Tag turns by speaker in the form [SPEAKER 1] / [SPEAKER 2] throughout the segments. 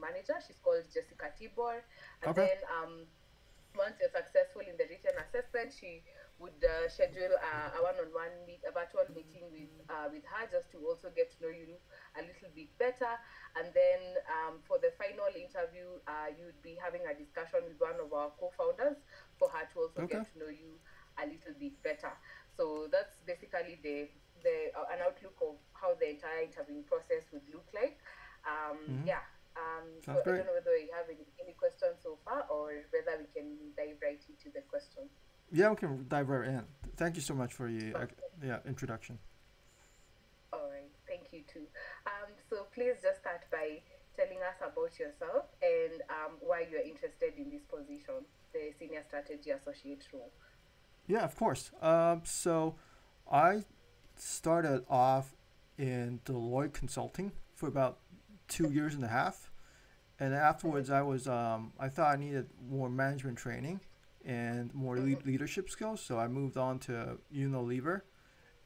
[SPEAKER 1] manager. She's called Jessica Tibor. And
[SPEAKER 2] Okay.
[SPEAKER 1] then um, once you're successful in the written assessment, she would uh, schedule uh, a one-on-one meet, a virtual meeting with uh, with her just to also get to know you a little bit better. And then um, for the final interview, uh, you would be having a discussion with one of our co-founders for her to also
[SPEAKER 2] Okay.
[SPEAKER 1] get to know you a little bit better. So that's basically the the uh, an outlook of how the entire interviewing process would look like. Um, Yeah. Um, so
[SPEAKER 2] Sounds
[SPEAKER 1] I don't know whether you have any, any questions so far or whether we can dive right into the questions.
[SPEAKER 2] Yeah, we can dive right in. Thank you so much for the uh, yeah introduction.
[SPEAKER 1] All right, thank you too. Um, so please just start by telling us about yourself and um, why you're interested in this position, the senior strategy associate role.
[SPEAKER 2] Yeah, of course. Um, so I started off in Deloitte Consulting for about two years and a half, and afterwards I was um, I thought I needed more management training and more le- leadership skills, so I moved on to Unilever,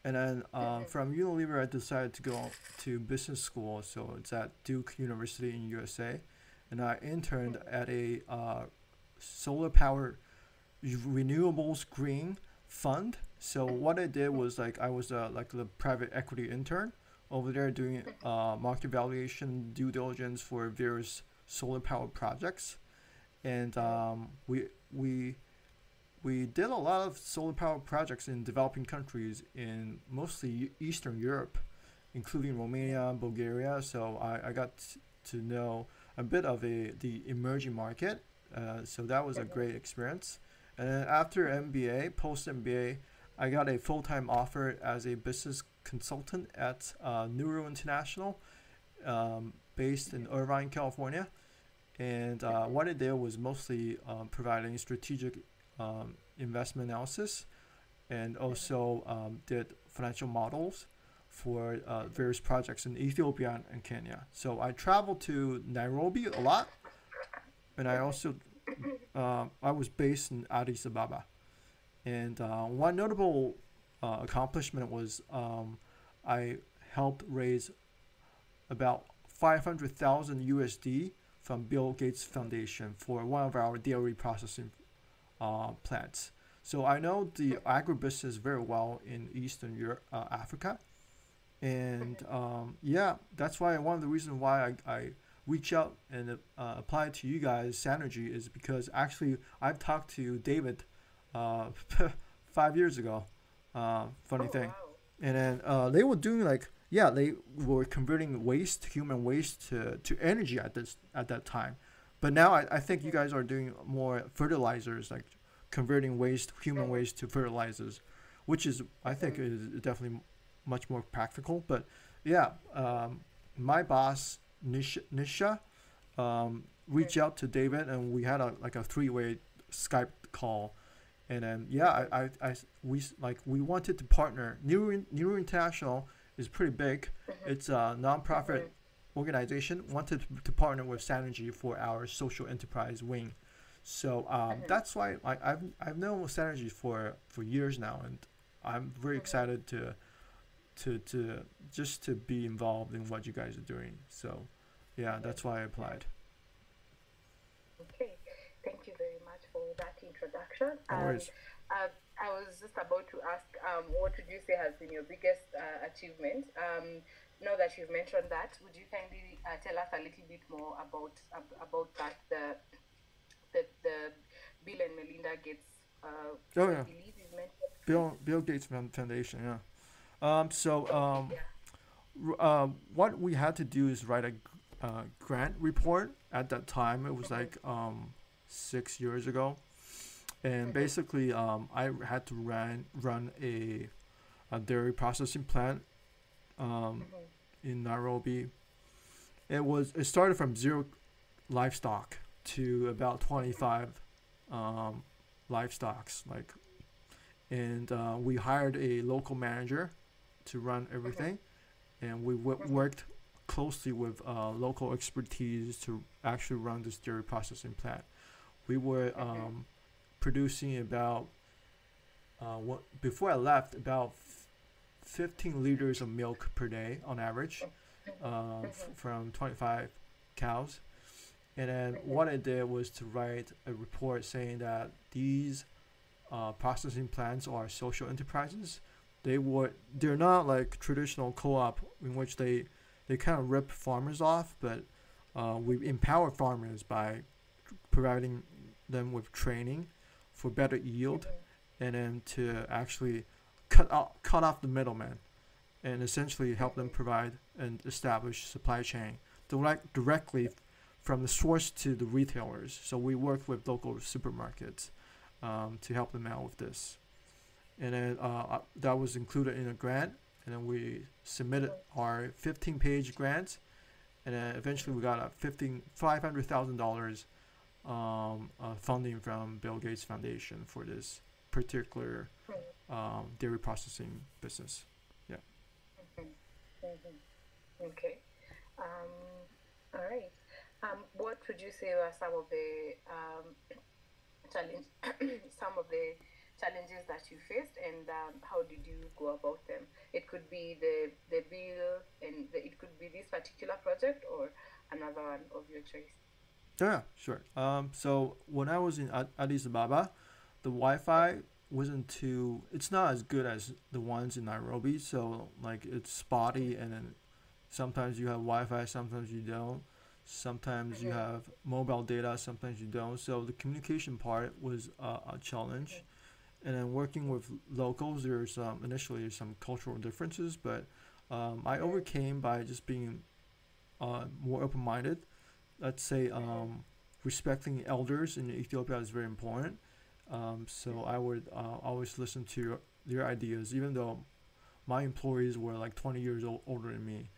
[SPEAKER 2] and then um, from Unilever I decided to go to business school, so it's at Duke University in USA, and I interned at a uh, solar power renewables green fund. So what I did was like I was uh, like the private equity intern over there doing uh, market valuation due diligence for various solar powered projects, and um, we we we did a lot of solar power projects in developing countries in mostly Eastern Europe, including Romania, and Bulgaria. So I, I got to know a bit of a the emerging market. Uh, so that was a great experience. And then after MBA, post MBA, I got a full time offer as a business consultant at uh, Nuru International, um, based in Irvine, California. And uh, what I did was mostly um, providing strategic um, investment analysis and also um, did financial models for uh, various projects in Ethiopia and Kenya. So I traveled to Nairobi a lot, and I also uh, I was based in Addis Ababa. And uh, one notable uh, accomplishment was um, I helped raise about 500,000 USD from Bill Gates Foundation for one of our dairy processing uh, plants. So I know the agribusiness very well in Eastern Europe, uh, Africa, and um, yeah, that's why one of the reasons why I, I reach out and uh, apply to you guys, Sanergy, is because actually I've talked to David uh, five years ago. Uh, funny
[SPEAKER 1] Oh,
[SPEAKER 2] thing,
[SPEAKER 1] wow.
[SPEAKER 2] and then uh, they were doing like yeah, they were converting waste, human waste, to, to energy at this at that time. But now I, I think you guys are doing more fertilizers, like converting waste, human waste to fertilizers, which is I think is definitely much more practical. But yeah, um, my boss Nisha, Nisha um, reached out to David, and we had a like a three way Skype call. And then yeah, I, I, I we like we wanted to partner. Nuru Nuru International is pretty big. It's a nonprofit organization. Wanted to, partner with Sanergy for our social enterprise wing. So um, that's why I, I've I've known Sanergy for for years now, and I'm very excited to to to just to be involved in what you guys are doing. So yeah, that's why I applied.
[SPEAKER 1] Okay, thank you very much for that introduction.
[SPEAKER 2] No
[SPEAKER 1] uh, I was just about to ask, um, what would you say has been your biggest uh, achievement? Um, now that you've mentioned that, would you kindly uh, tell us a little bit more about ab- about that the the, the Bill and Melinda Gates? Uh,
[SPEAKER 2] Oh,
[SPEAKER 1] I
[SPEAKER 2] yeah.
[SPEAKER 1] believe is mentioned.
[SPEAKER 2] Bill Bill Gates Foundation. Yeah. Um, so um,
[SPEAKER 1] Yeah.
[SPEAKER 2] r- uh, what we had to do is write a uh, grant report. At that time, it was like um, six years ago, and basically um, I had to run run a, a dairy processing plant um, in Nairobi. It was it started from zero livestock to about twenty five um, livestocks like and uh, we hired a local manager to run everything. And we w- worked closely with uh, local expertise to actually run this dairy processing plant. We were um, producing about uh, what before i left about f- 15 liters of milk per day on average uh, from 25 cows And then what I did was to write a report saying that these uh, processing plants are social enterprises. They were they're not like traditional co-op in which they they kind of rip farmers off, but uh, we empower farmers by providing them with training for better yield and then to actually cut out, cut off the middleman and essentially help them provide and establish supply chain direct, directly from the source to the retailers. So we work with local supermarkets um, to help them out with this. And then uh, uh that was included in a grant, and then we submitted our 15 page grant, and then eventually we got a 15 $500,000 um, uh, funding from Bill Gates Foundation for this particular um, dairy processing business. Yeah.
[SPEAKER 1] Mm-hmm. Mm-hmm. Okay. Um, all right. Um, what would you say were some of the um, challenge, some of the challenges that you faced, and um, how did you go about them? It could be the the bill, and the, it could be this particular project or another one of your choice.
[SPEAKER 2] Yeah, sure. Um, so when I was in Addis Ababa, the Wi-Fi wasn't too. It's not as good as the ones in Nairobi. So like it's spotty, and then sometimes you have Wi-Fi, sometimes you don't. Sometimes you have mobile data, sometimes you don't. So the communication part was uh, a challenge. And then working with locals, there's um, initially some cultural differences, but um, I overcame by just being uh, more open-minded. Let's say um, respecting elders in Ethiopia is very important. Um, so I would uh, always listen to their ideas, even though my employees were like 20 years old, older than me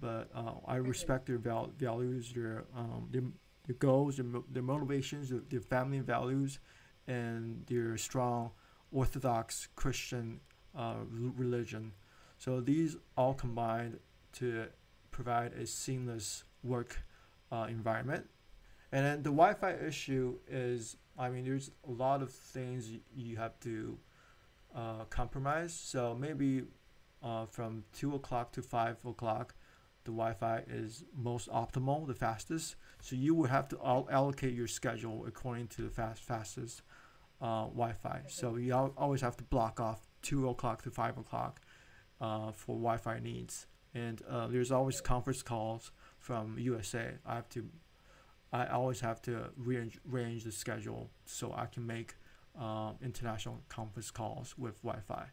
[SPEAKER 2] but uh, I respect their val- values, their um, their, their goals, their, mo- their motivations, their, their family values, and their strong Orthodox Christian uh, religion. So these all combined to provide a seamless work uh, environment. And then the Wi-Fi issue is, I mean, there's a lot of things you, have to uh, compromise. So maybe uh, from two o'clock to five o'clock, the Wi-Fi is most optimal, the fastest. So you would have to all allocate your schedule according to the fast fastest uh, Wi-Fi. So you al- always have to block off two o'clock to five o'clock uh, for Wi-Fi needs. And uh, there's always conference calls from USA. I have to, I always have to rearrange, the schedule so I can make um, international conference calls with Wi-Fi.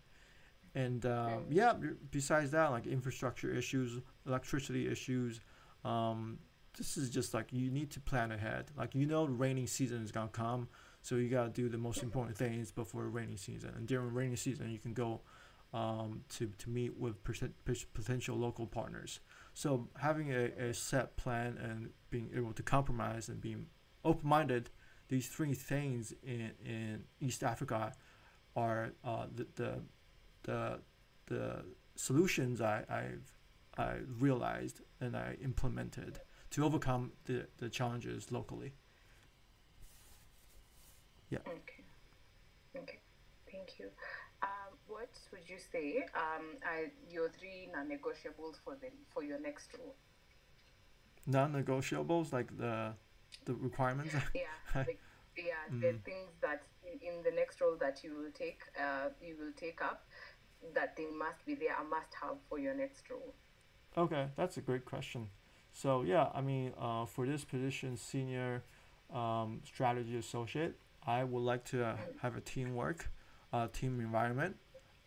[SPEAKER 2] And um, yeah, besides that, like infrastructure issues, electricity issues, um, this is just like you need to plan ahead. Like you know, the rainy season is gonna come, so you gotta do the most important things before rainy season. And during rainy season, you can go um, to to meet with potential local partners. So having a, a set plan and being able to compromise and being open minded, these three things in in East Africa are uh, the the the the solutions I, I've I realized and I implemented to overcome the, the challenges locally.
[SPEAKER 1] Yeah. Okay. Okay. Thank you. What would you say um, are your three non-negotiables for the for your next role?
[SPEAKER 2] Non-negotiables, like the the requirements.
[SPEAKER 1] yeah. Like, yeah. Mm. The things that in, in the next role that you will take, uh, you will take up that they must be there, a must have for your next role?
[SPEAKER 2] Okay, that's a great question. So yeah, I mean, uh, for this position, senior um, strategy associate, I would like to uh, have a teamwork, uh, team environment.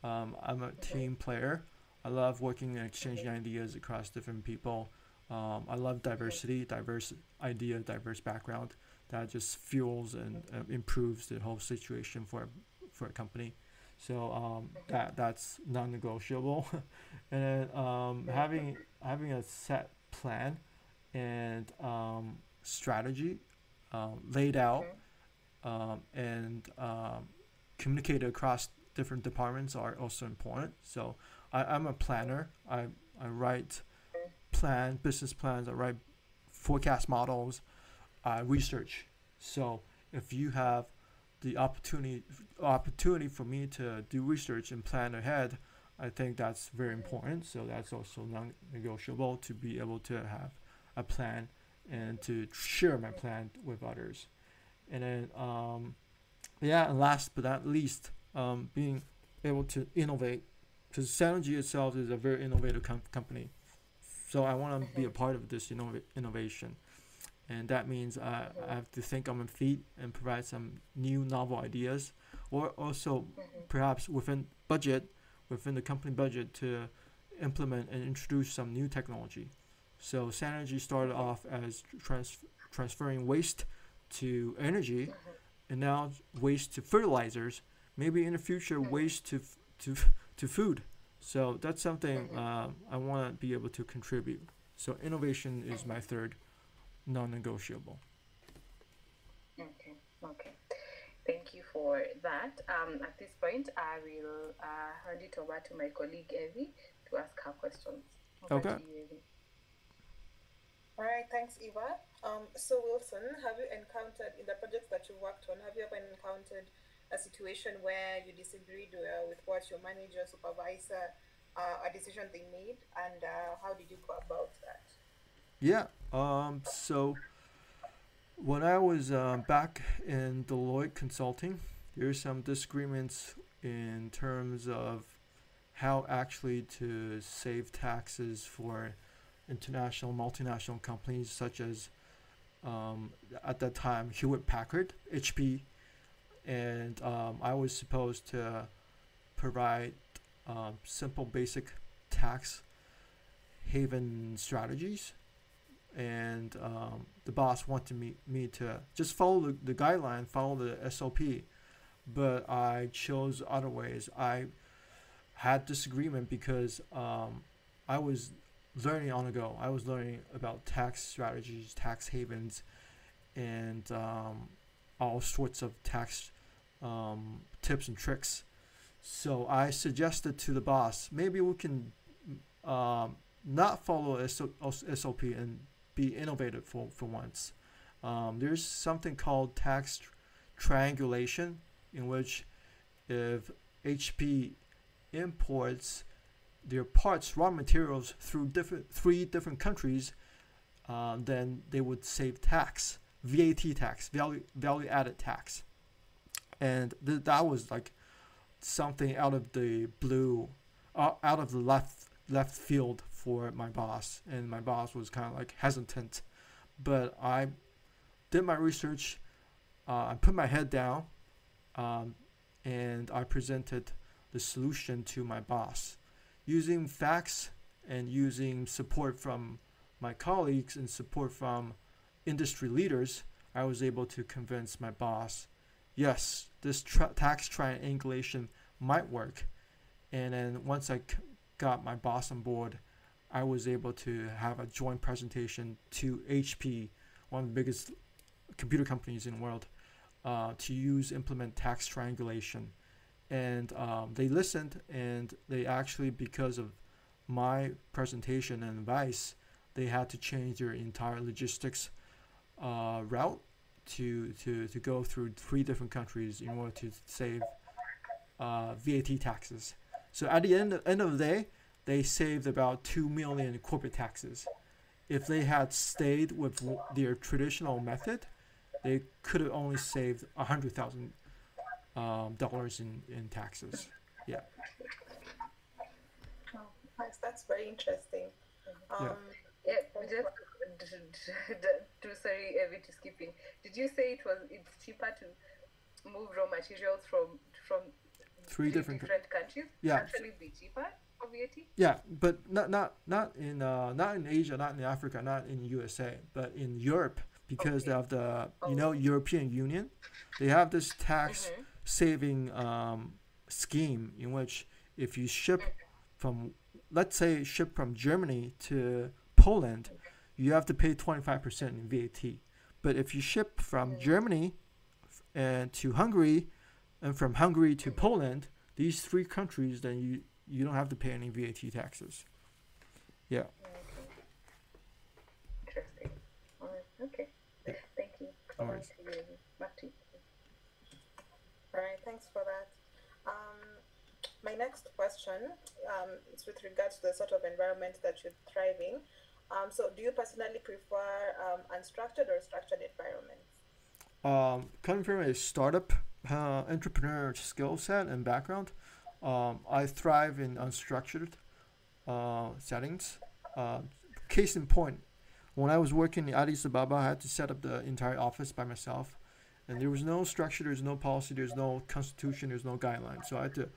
[SPEAKER 2] Um, I'm a team player. I love working and exchanging ideas across different people. Um, I love diversity, diverse idea, diverse background. That just fuels and uh, improves the whole situation for for a company. So um, that that's non-negotiable, and then um, having having a set plan and um, strategy um, laid out um, and um, communicated across different departments are also important. So I, I'm a planner. I, I write plan business plans. I write forecast models. I research. So if you have the opportunity opportunity for me to do research and plan ahead, I think that's very important. So that's also non-negotiable to be able to have a plan and to share my plan with others. And then, um, yeah, and last but not least, um, being able to innovate, because Sanergy itself is a very innovative com- company. So I want to be a part of this innov- innovation. And that means I, I have to think on my feet and provide some new novel ideas, or also perhaps within budget, within the company budget to implement and introduce some new technology. So Sanergy started off as trans- transferring waste to energy, and now waste to fertilizers. Maybe in the future, waste to to to food. So that's something uh, I want to be able to contribute. So innovation is my third non-negotiable.
[SPEAKER 1] Okay, okay. Thank you for that. Um, at this point, I will uh, hand it over to my colleague Evie to ask her questions. Over
[SPEAKER 2] Okay.
[SPEAKER 1] to you, Evie.
[SPEAKER 3] All right, thanks, Eva. Um, so Wilson, have you encountered in the projects that you worked on? Have you ever encountered a situation where you disagreed uh, with what your manager, supervisor, uh, a decision they made, and uh, how did you go about that?
[SPEAKER 2] Yeah. Um. So when I was uh, back in Deloitte Consulting, there's some disagreements in terms of how actually to save taxes for international multinational companies such as um, at that time Hewlett Packard, HP, and um, I was supposed to provide um, simple basic tax haven strategies and um, the boss wanted me, me to just follow the, the guideline, follow the SOP, but I chose other ways. I had disagreement because um, I was learning on the go. I was learning about tax strategies, tax havens, and um, all sorts of tax um, tips and tricks. So I suggested to the boss, maybe we can um, not follow SOP and be innovative for, for once. Um, there's something called tax triangulation, in which if HP imports their parts, raw materials through different three different countries, uh, then they would save tax, VAT tax, value value added tax, and th- that was like something out of the blue, uh, out of the left left field for my boss, and my boss was kind of like hesitant, but I did my research, uh, I put my head down, um, and I presented the solution to my boss, using facts and using support from my colleagues and support from industry leaders. I was able to convince my boss, yes, this tra- tax triangulation might work, and then once I got my boss on board, I was able to have a joint presentation to HP, one of the biggest computer companies in the world, uh, to use implement tax triangulation. And um, they listened, and they actually, because of my presentation and advice, they had to change their entire logistics uh, route to, to, to go through three different countries in order to save uh, VAT taxes. So at the end, end of the day, they saved about 2 million in corporate taxes. If they had stayed with their traditional method, they could have only saved 100,000 um, dollars in, in taxes. Yeah.
[SPEAKER 3] Oh, nice. That's very interesting. Um,
[SPEAKER 1] Yeah, we just to sorry, Evie, to skipping. Did you say it was it's cheaper to move raw materials from from
[SPEAKER 2] Three different co-
[SPEAKER 1] countries?
[SPEAKER 2] Yeah.
[SPEAKER 1] actually be cheaper VAT.
[SPEAKER 2] Yeah, but not not not in uh, not in Asia, not in Africa, not in USA, but in Europe because
[SPEAKER 1] Okay.
[SPEAKER 2] of the you
[SPEAKER 1] Oh.
[SPEAKER 2] know European Union, they have this tax
[SPEAKER 1] Mhm.
[SPEAKER 2] saving um, scheme in which if you ship from let's say ship from Germany to Poland, you have to pay twenty five percent in VAT. But if you ship from Germany and to Hungary, and from Hungary to Poland, these three countries, then you you don't have to pay any VAT taxes. Yeah.
[SPEAKER 1] Interesting. All right. Okay. Thank you.
[SPEAKER 2] No
[SPEAKER 1] Back to you, Evie. Back to you.
[SPEAKER 3] All right, thanks for that. Um, my next question um, is with regards to the sort of environment that you're thriving. Um, so, do you personally prefer um, unstructured or structured environments?
[SPEAKER 2] Um, coming from a startup uh, entrepreneur skill set and background, um, I thrive in unstructured uh, settings. Uh, case in point, when I was working in Addis Ababa, I had to set up the entire office by myself, and there was no structure, there's no policy, there's no constitution, there's no guidelines. So I had to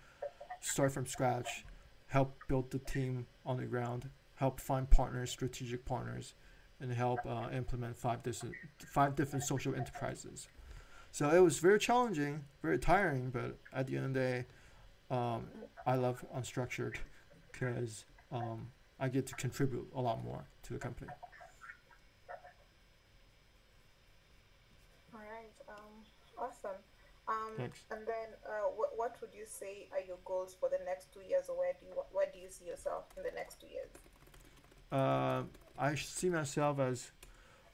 [SPEAKER 2] start from scratch, help build the team on the ground, help find partners, strategic partners, and help uh, implement five different five different social enterprises. So it was very challenging, very tiring, but at the end of the day, um, I love unstructured because um, I get to contribute a lot more to the company.
[SPEAKER 3] All right. Um, awesome. Um,
[SPEAKER 2] Thanks.
[SPEAKER 3] and then, uh, what, what would you say are your goals for the next two years, or where do you where do you see yourself in the next two years?
[SPEAKER 2] Uh, I see myself as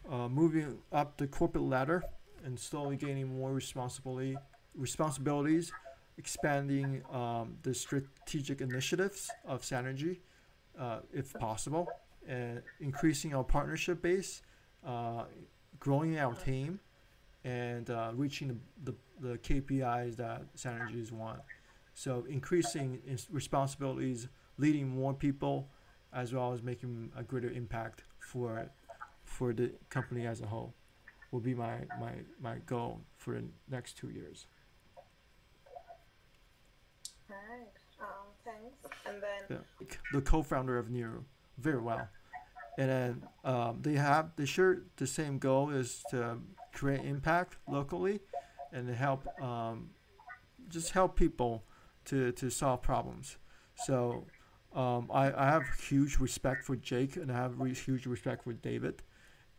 [SPEAKER 2] uh, moving up the corporate ladder and slowly gaining more responsibility, responsibilities, expanding um, the strategic initiatives of Sanergy, uh, if possible, and increasing our partnership base, uh, growing our team, and uh, reaching the, the, the KPIs that Sanergy's want. So increasing responsibilities, leading more people, as well as making a greater impact for for the company as a whole will be my my, my goal for the next two years.
[SPEAKER 3] All right. Um, thanks. And then,
[SPEAKER 2] Yeah. The co-founder of Nuru, very well, and then um, they have they share the same goal is to create impact locally, and to help um, just help people to to solve problems. So um, I, I have huge respect for Jake and I have re- huge respect for David.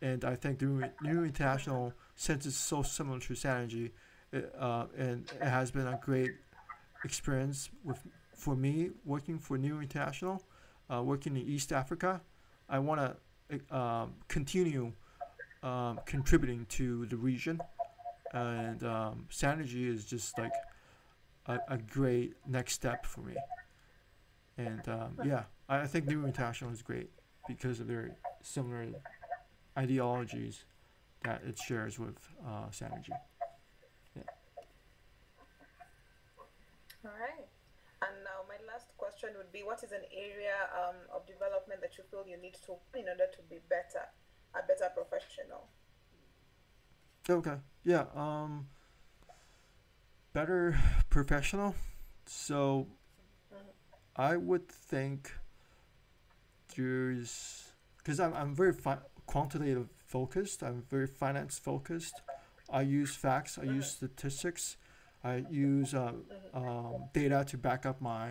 [SPEAKER 2] And I think the Nuru International, since it's so similar to Sanergy, it, uh, and it has been a great experience with for me working for Nuru International, uh, working in East Africa. I want to um, continue um, contributing to the region, and um, Sanergy is just like a, a great next step for me. And um, yeah, I I think Nuru International is great because of their similar ideologies that it shares with uh, Sanergy.
[SPEAKER 3] all right. And now, my last question would be: What is an area um, of development that you feel you need to in order to be better, a better professional?
[SPEAKER 2] Okay. Yeah. Um. Better professional. So, I would think there's because I'm I'm very quantitative focused. I'm very finance focused. I use facts. I use statistics. I use uh, um, data to back up my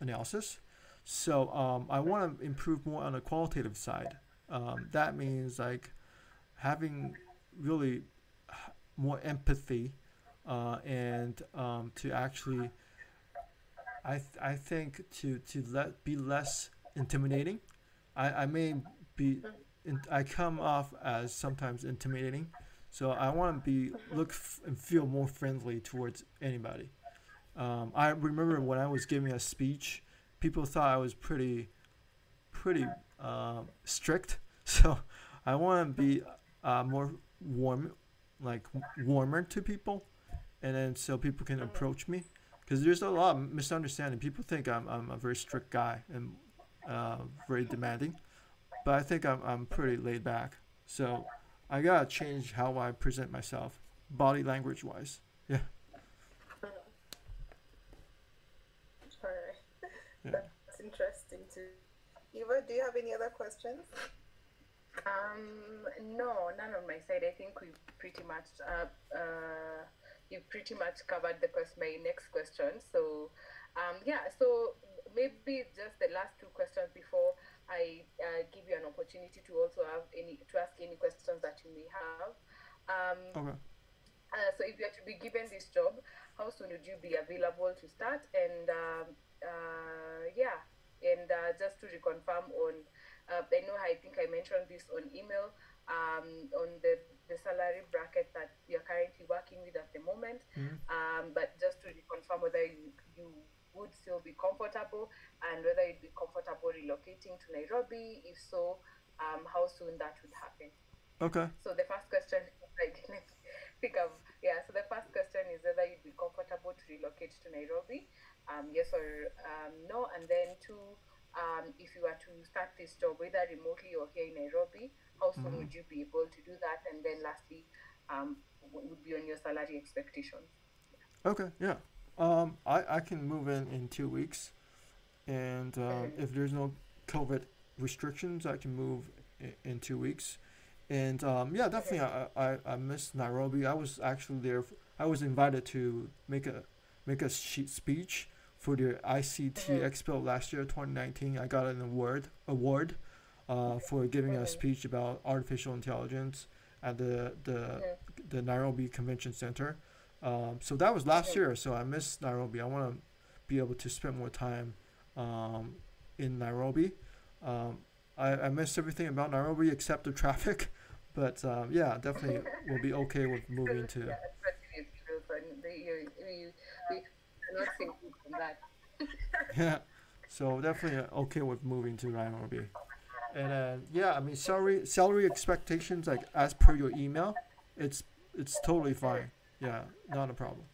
[SPEAKER 2] analysis. So um, I want to improve more on the qualitative side. Um, that means like having really more empathy uh, and um, to actually I, th- I think to, to let be less intimidating. I, I may be in, I come off as sometimes intimidating. So I want to be look f- and feel more friendly towards anybody. Um, I remember when I was giving a speech people thought I was pretty pretty um, strict. So I want to be uh, more warm like warmer to people. And then so people can approach me because there's a lot of misunderstanding. People think I'm, I'm a very strict guy and uh, very demanding, but I think I'm, I'm pretty laid back. So I gotta change how I present myself, body language wise. Yeah,
[SPEAKER 3] All right.
[SPEAKER 2] Yeah.
[SPEAKER 3] That's interesting too. Eva, do you have any other questions?
[SPEAKER 1] Um, no, none on my side. I think we've pretty much uh, uh, you've pretty much covered the quest my next question. So um, yeah, so maybe just the last two questions before I uh, give you an opportunity to also have any to ask any questions that you may have. Um,
[SPEAKER 2] okay.
[SPEAKER 1] uh, so if you are to be given this job, how soon would you be available to start? And um, uh, yeah, and uh, just to reconfirm on, uh, I know I think I mentioned this on email um, on the, the salary bracket that you're currently working with at the moment.
[SPEAKER 2] Mhm.
[SPEAKER 1] Um, but just to reconfirm whether you, you would still be comfortable and whether you'd be comfortable relocating to Nairobi. If so, um, how soon that would happen.
[SPEAKER 2] Okay.
[SPEAKER 1] So the first question, like, let me think of yeah. So the first question is whether you'd be comfortable to relocate to Nairobi, um, yes or um, no, and then two, um, if you were to start this job, whether remotely or here in Nairobi, how soon would you be able to do that? And then lastly, um, what would be on your salary expectations?
[SPEAKER 2] Okay. Yeah. Um, I I can move in in two weeks, and um,
[SPEAKER 1] Mhm.
[SPEAKER 2] if there's no COVID restrictions, I can move in, in two weeks. And um, yeah, definitely, I, I I miss Nairobi. I was actually there. f- I was invited to make a make a speech for the ICT. Expo last year, 2019. I got an award award uh, for giving a speech about artificial intelligence at the the the Nairobi Convention Center. Um, so that was last year. So I miss Nairobi. I want to be able to spend more time um, in Nairobi. Um, I, I miss everything about Nairobi except the traffic. But um, yeah, definitely will be okay with moving to.
[SPEAKER 1] Yeah, especially if you so you, you, we cannot say from that.
[SPEAKER 2] Yeah, so definitely uh, okay with moving to Nairobi. And uh, yeah, I mean salary salary expectations like as per your email, it's it's totally fine. Yeah, not a problem.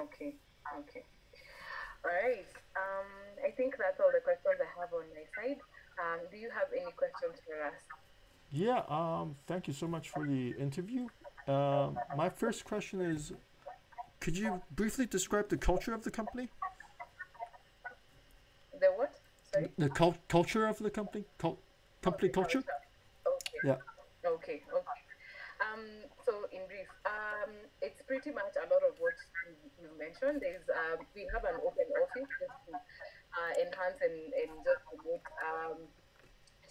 [SPEAKER 1] Okay, okay. All right. Um, I think that's all the questions I have on my side. Um, do you have any questions for us?
[SPEAKER 2] Yeah, um, thank you so much for the interview. Um, my first question is, could you briefly describe the culture of the company?
[SPEAKER 1] The what? Sorry.
[SPEAKER 2] The cul- culture of the company? Cul- company culture?
[SPEAKER 1] Okay.
[SPEAKER 2] Yeah.
[SPEAKER 1] Okay. Okay. Um, so in brief, um, it's pretty much a lot of what you, you mentioned. There's um, we have an open office just to uh, enhance and, and just promote um,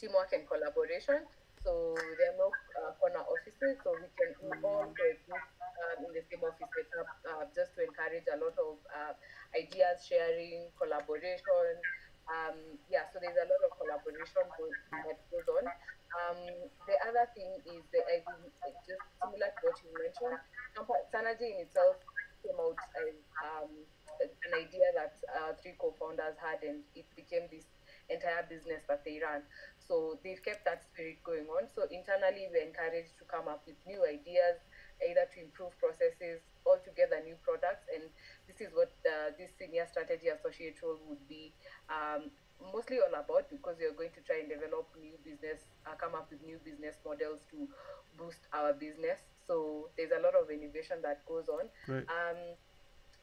[SPEAKER 1] teamwork and collaboration. So there are no uh, corner offices, so we can we all coexist um, in the same office setup uh, just to encourage a lot of uh, ideas sharing, collaboration. Um, yeah, so there's a lot of collaboration go- that goes on. Um, the other thing is that I think it's just similar to what you mentioned. Campa- Sanergy in itself came out as um, an idea that uh, three co-founders had, and it became this entire business that they run. So they've kept that spirit going on. So internally, we're encouraged to come up with new ideas, either to improve processes, altogether new products, and this is what uh, this senior strategy associate role would be um, mostly all about because you're going to try and develop new business, uh, come up with new business models to boost our business. So there's a lot of innovation that goes on.
[SPEAKER 2] Great.
[SPEAKER 1] Um,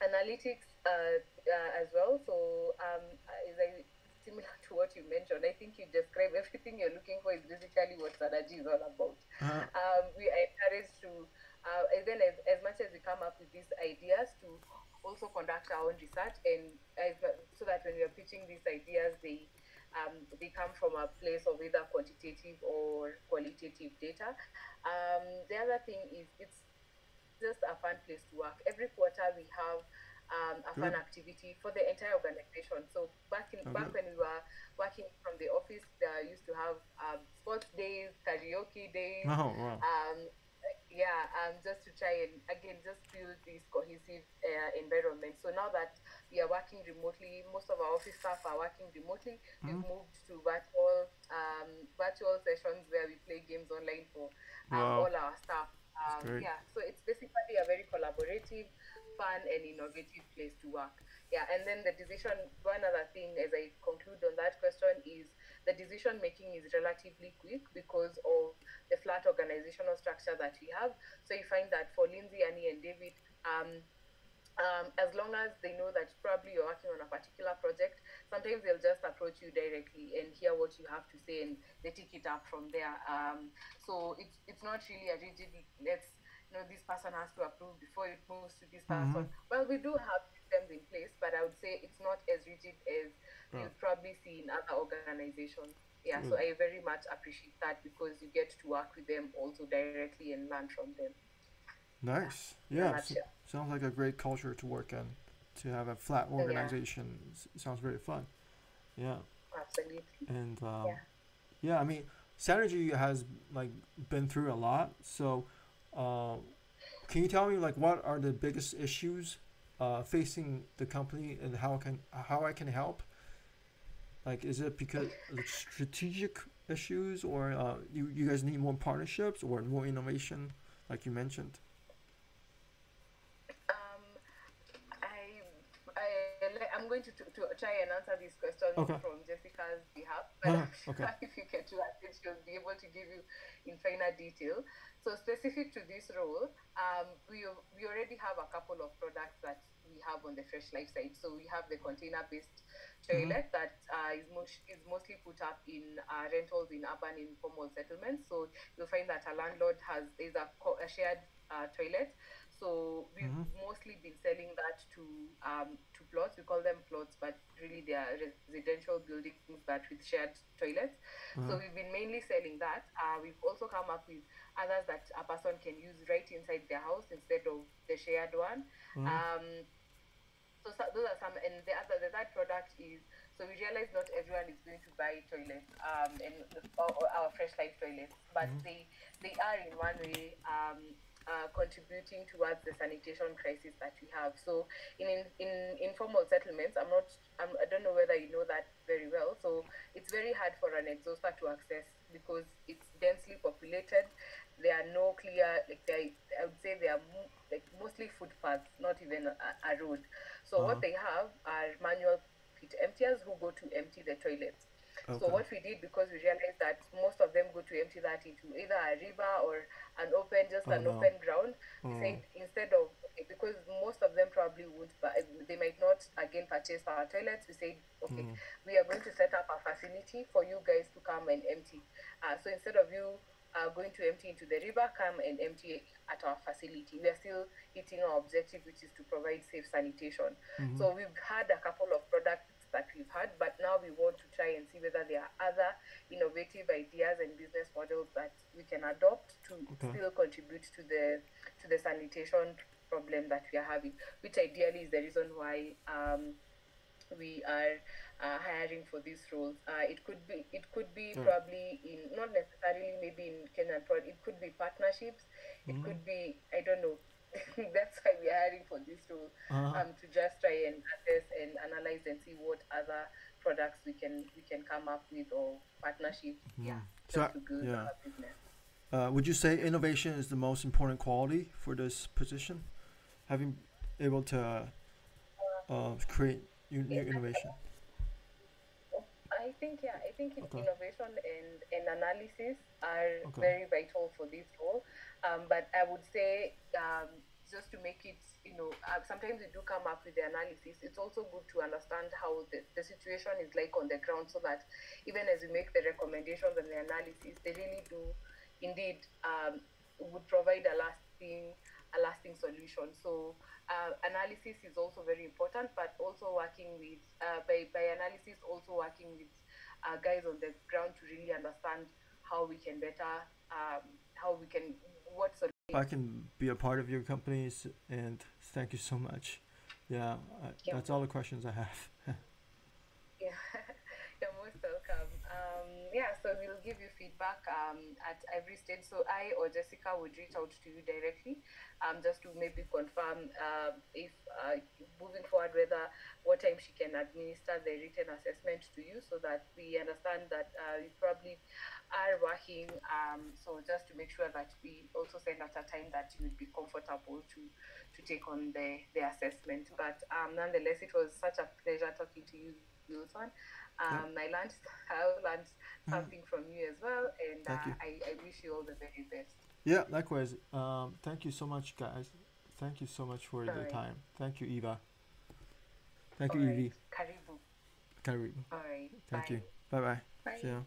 [SPEAKER 1] analytics uh, uh, as well. So um, is a, similar to what you mentioned. I think you describe everything you're looking for is basically what strategy is all about.
[SPEAKER 2] Uh,
[SPEAKER 1] Um, we are encouraged to, uh, even as, as much as we come up with these ideas, to also conduct our own research and as, so that when we are pitching these ideas, they um, they come from a place of either quantitative or qualitative data. Um, the other thing is it's just a fun place to work. Every quarter we have um, a fun activity for the entire organization. So back in
[SPEAKER 2] Oh,
[SPEAKER 1] back when we were working from the office, they used to have um, sports days, karaoke days.
[SPEAKER 2] oh wow.
[SPEAKER 1] Um, yeah, um, just to try and again just build this cohesive uh, environment. So now that we are working remotely, most of our office staff are working remotely. We've
[SPEAKER 2] Mhm.
[SPEAKER 1] moved to virtual um, virtual sessions where we play games online for um,
[SPEAKER 2] Wow.
[SPEAKER 1] all our staff. Um, yeah, so it's basically a fun, and innovative place to work. Yeah, and then the decision. One other thing, as I conclude on that question, is the decision making is relatively quick because of the flat organizational structure that we have. So you find that for Lindsay, Annie, and David, um, um, as long as they know that probably you're working on a particular project, sometimes they'll just approach you directly and hear what you have to say, and they take it up from there. Um, so it's it's not really a rigid. Let's you know this person has to approve before it moves to this person. Well, we do have systems in place, but I would say it's not as rigid as
[SPEAKER 2] Yeah.
[SPEAKER 1] you'd probably see in other organizations. Yeah, so I very much appreciate that because you get to work with them also directly and learn from them.
[SPEAKER 2] Nice. Yeah. s-
[SPEAKER 1] nutshell.
[SPEAKER 2] sounds like a great culture to work in. To have a flat organization s- sounds very fun. Yeah.
[SPEAKER 1] Absolutely.
[SPEAKER 2] And um,
[SPEAKER 1] Yeah.
[SPEAKER 2] yeah. I mean, Sanergy has like been through a lot. So, uh, can you tell me like what are the biggest issues uh, facing the company and how can how I can help? Like, is it because strategic issues, or uh, you you guys need more partnerships or more innovation, like you mentioned?
[SPEAKER 1] Um, I, I I'm going to, to, to try and answer this question
[SPEAKER 2] Okay.
[SPEAKER 1] from Jessica's behalf, but
[SPEAKER 2] Uh-huh,
[SPEAKER 1] sure
[SPEAKER 2] okay.
[SPEAKER 1] if you get to her, she'll be able to give you in finer detail. So specific to this role, um, we, we already have a couple of products that we have on the Fresh Life side. So we have the container-based toilet that uh, is, most, is mostly put up in uh, rentals in urban informal settlements. So you'll find that a landlord has is a, co- a shared uh, toilet. So we've mostly been selling that to um, to plots. We call them plots, but really they are residential buildings but with shared toilets. So we've been mainly selling that. Uh, we've also come up with others that a person can use right inside their house instead of the shared one. Um, so, so those are some, and the other, the third product is so we realize not everyone is going to buy toilets um, and or, or our fresh life toilets, but they they are in one way um, uh, contributing towards the sanitation crisis that we have. So in in, in informal settlements, I'm not I'm, I don't know whether you know that very well. So it's very hard for an exhauster to access because it's densely populated. There are no clear like there I would say they are mo- like mostly footpaths, not even a, a road. So what they have are manual pit emptiers who go to empty the toilets. So what we did because we realized that most of them go to empty that into either a river or an open, just
[SPEAKER 2] Oh,
[SPEAKER 1] an
[SPEAKER 2] no.
[SPEAKER 1] open ground. We
[SPEAKER 2] Oh.
[SPEAKER 1] said instead of because most of them probably won't, but they might not again purchase our toilets. We said okay,
[SPEAKER 2] Mm.
[SPEAKER 1] we are going to set up a facility for you guys to come and empty. Uh, so instead of you uh, going to empty into the river, come and empty at our facility. We are still hitting our objective, which is to provide safe sanitation. So we've had a couple of products that we've had, but now we want to try and see whether there are other innovative ideas and business models that we can adopt to
[SPEAKER 2] Okay.
[SPEAKER 1] still contribute to the to the sanitation problem that we are having, which ideally is the reason why um, we are uh, hiring for these roles. Uh, it could be it could be
[SPEAKER 2] Yeah.
[SPEAKER 1] probably in not necessarily maybe in Kenyan prod. It could be partnerships. It could be I don't know. That's why we are hiring for this role
[SPEAKER 2] Uh-huh.
[SPEAKER 1] um, to just try and assess and analyze and see what other products we can we can come up with or partnerships. Yeah,
[SPEAKER 2] So,
[SPEAKER 1] just to build
[SPEAKER 2] yeah.
[SPEAKER 1] business.
[SPEAKER 2] Uh, would you say innovation is the most important quality for this position? Having able to uh, create new, new innovation.
[SPEAKER 1] I think yeah, I think
[SPEAKER 2] Okay.
[SPEAKER 1] innovation and, and analysis are
[SPEAKER 2] Okay.
[SPEAKER 1] very vital for this role. Um, but I would say um, just to make it, you know, uh, sometimes we do come up with the analysis. It's also good to understand how the, the situation is like on the ground, so that even as we make the recommendations and the analysis, they really do indeed um, would provide a lasting a lasting solution. So uh, analysis is also very important, but also working with uh, by by analysis, also working with uh, guys on the ground to really understand how we can better um, how we can what solutions.
[SPEAKER 2] I can be a part of your companies, and thank you so much. Yeah, I,
[SPEAKER 1] Yeah.
[SPEAKER 2] that's all the questions I have.
[SPEAKER 1] Yeah, you're most welcome. Um, yeah, so we'll give you feedback um, at every stage. So I or Jessica would reach out to you directly, um, just to maybe confirm uh, if uh, moving forward whether what time she can administer the written assessment to you, so that we understand that uh, you probably are working. Um, so just to make sure that we also send at a time that you would be comfortable to to take on the the assessment. But um, nonetheless, it was such a pleasure talking to you. Wilson. Um, I learned I learned something from you as well, and uh,
[SPEAKER 2] you.
[SPEAKER 1] I, I wish you all the very best.
[SPEAKER 2] Yeah, likewise. Um, thank you so much, guys. Thank you so much for the
[SPEAKER 1] Alright.
[SPEAKER 2] time. Thank you, Eva. Thank you,
[SPEAKER 1] Alright.
[SPEAKER 2] Evie.
[SPEAKER 1] Karibu.
[SPEAKER 2] Karibu.
[SPEAKER 1] All right.
[SPEAKER 2] Thank
[SPEAKER 1] Bye.
[SPEAKER 2] you. Bye bye.
[SPEAKER 1] Bye.
[SPEAKER 2] See ya.